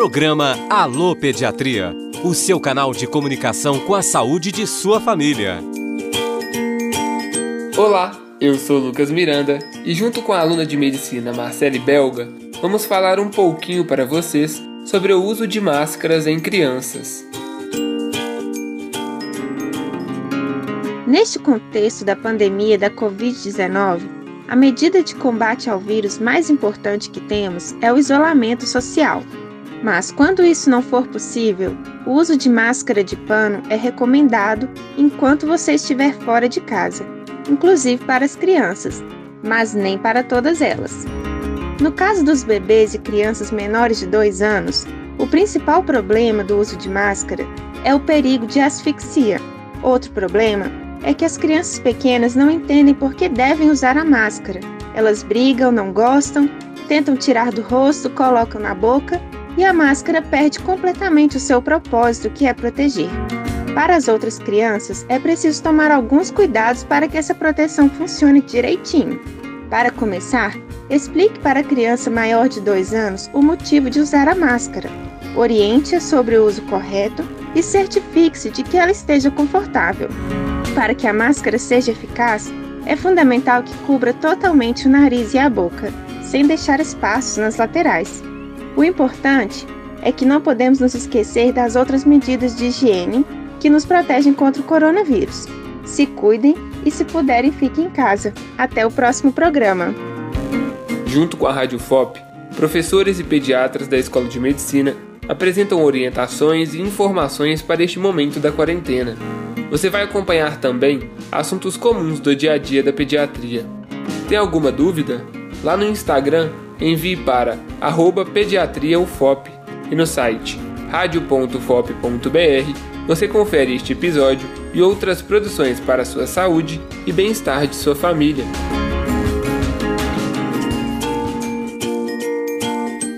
Programa Alô Pediatria, o seu canal de comunicação com a saúde de sua família. Olá, eu sou Lucas Miranda e junto com a aluna de medicina Marcele Belga, vamos falar um pouquinho para vocês sobre o uso de máscaras em crianças. Neste contexto da pandemia da Covid-19, a medida de combate ao vírus mais importante que temos é o isolamento social. Mas quando isso não for possível, o uso de máscara de pano é recomendado enquanto você estiver fora de casa, inclusive para as crianças, mas nem para todas elas. No caso dos bebês e crianças menores de 2 anos, o principal problema do uso de máscara é o perigo de asfixia. Outro problema é que as crianças pequenas não entendem por que devem usar a máscara. Elas brigam, não gostam, tentam tirar do rosto, colocam na boca e a máscara perde completamente o seu propósito, que é proteger. Para as outras crianças, é preciso tomar alguns cuidados para que essa proteção funcione direitinho. Para começar, explique para a criança maior de 2 anos o motivo de usar a máscara. Oriente-a sobre o uso correto e certifique-se de que ela esteja confortável. Para que a máscara seja eficaz, é fundamental que cubra totalmente o nariz e a boca, sem deixar espaços nas laterais. O importante é que não podemos nos esquecer das outras medidas de higiene que nos protegem contra o coronavírus. Se cuidem e, se puderem, fiquem em casa. Até o próximo programa. Junto com a Rádio FOP, professores e pediatras da Escola de Medicina apresentam orientações e informações para este momento da quarentena. Você vai acompanhar também assuntos comuns do dia a dia da pediatria. Tem alguma dúvida? Lá no Instagram, envie para pediatriaufop e no site radio.fop.br você confere este episódio e outras produções para a sua saúde e bem-estar de sua família.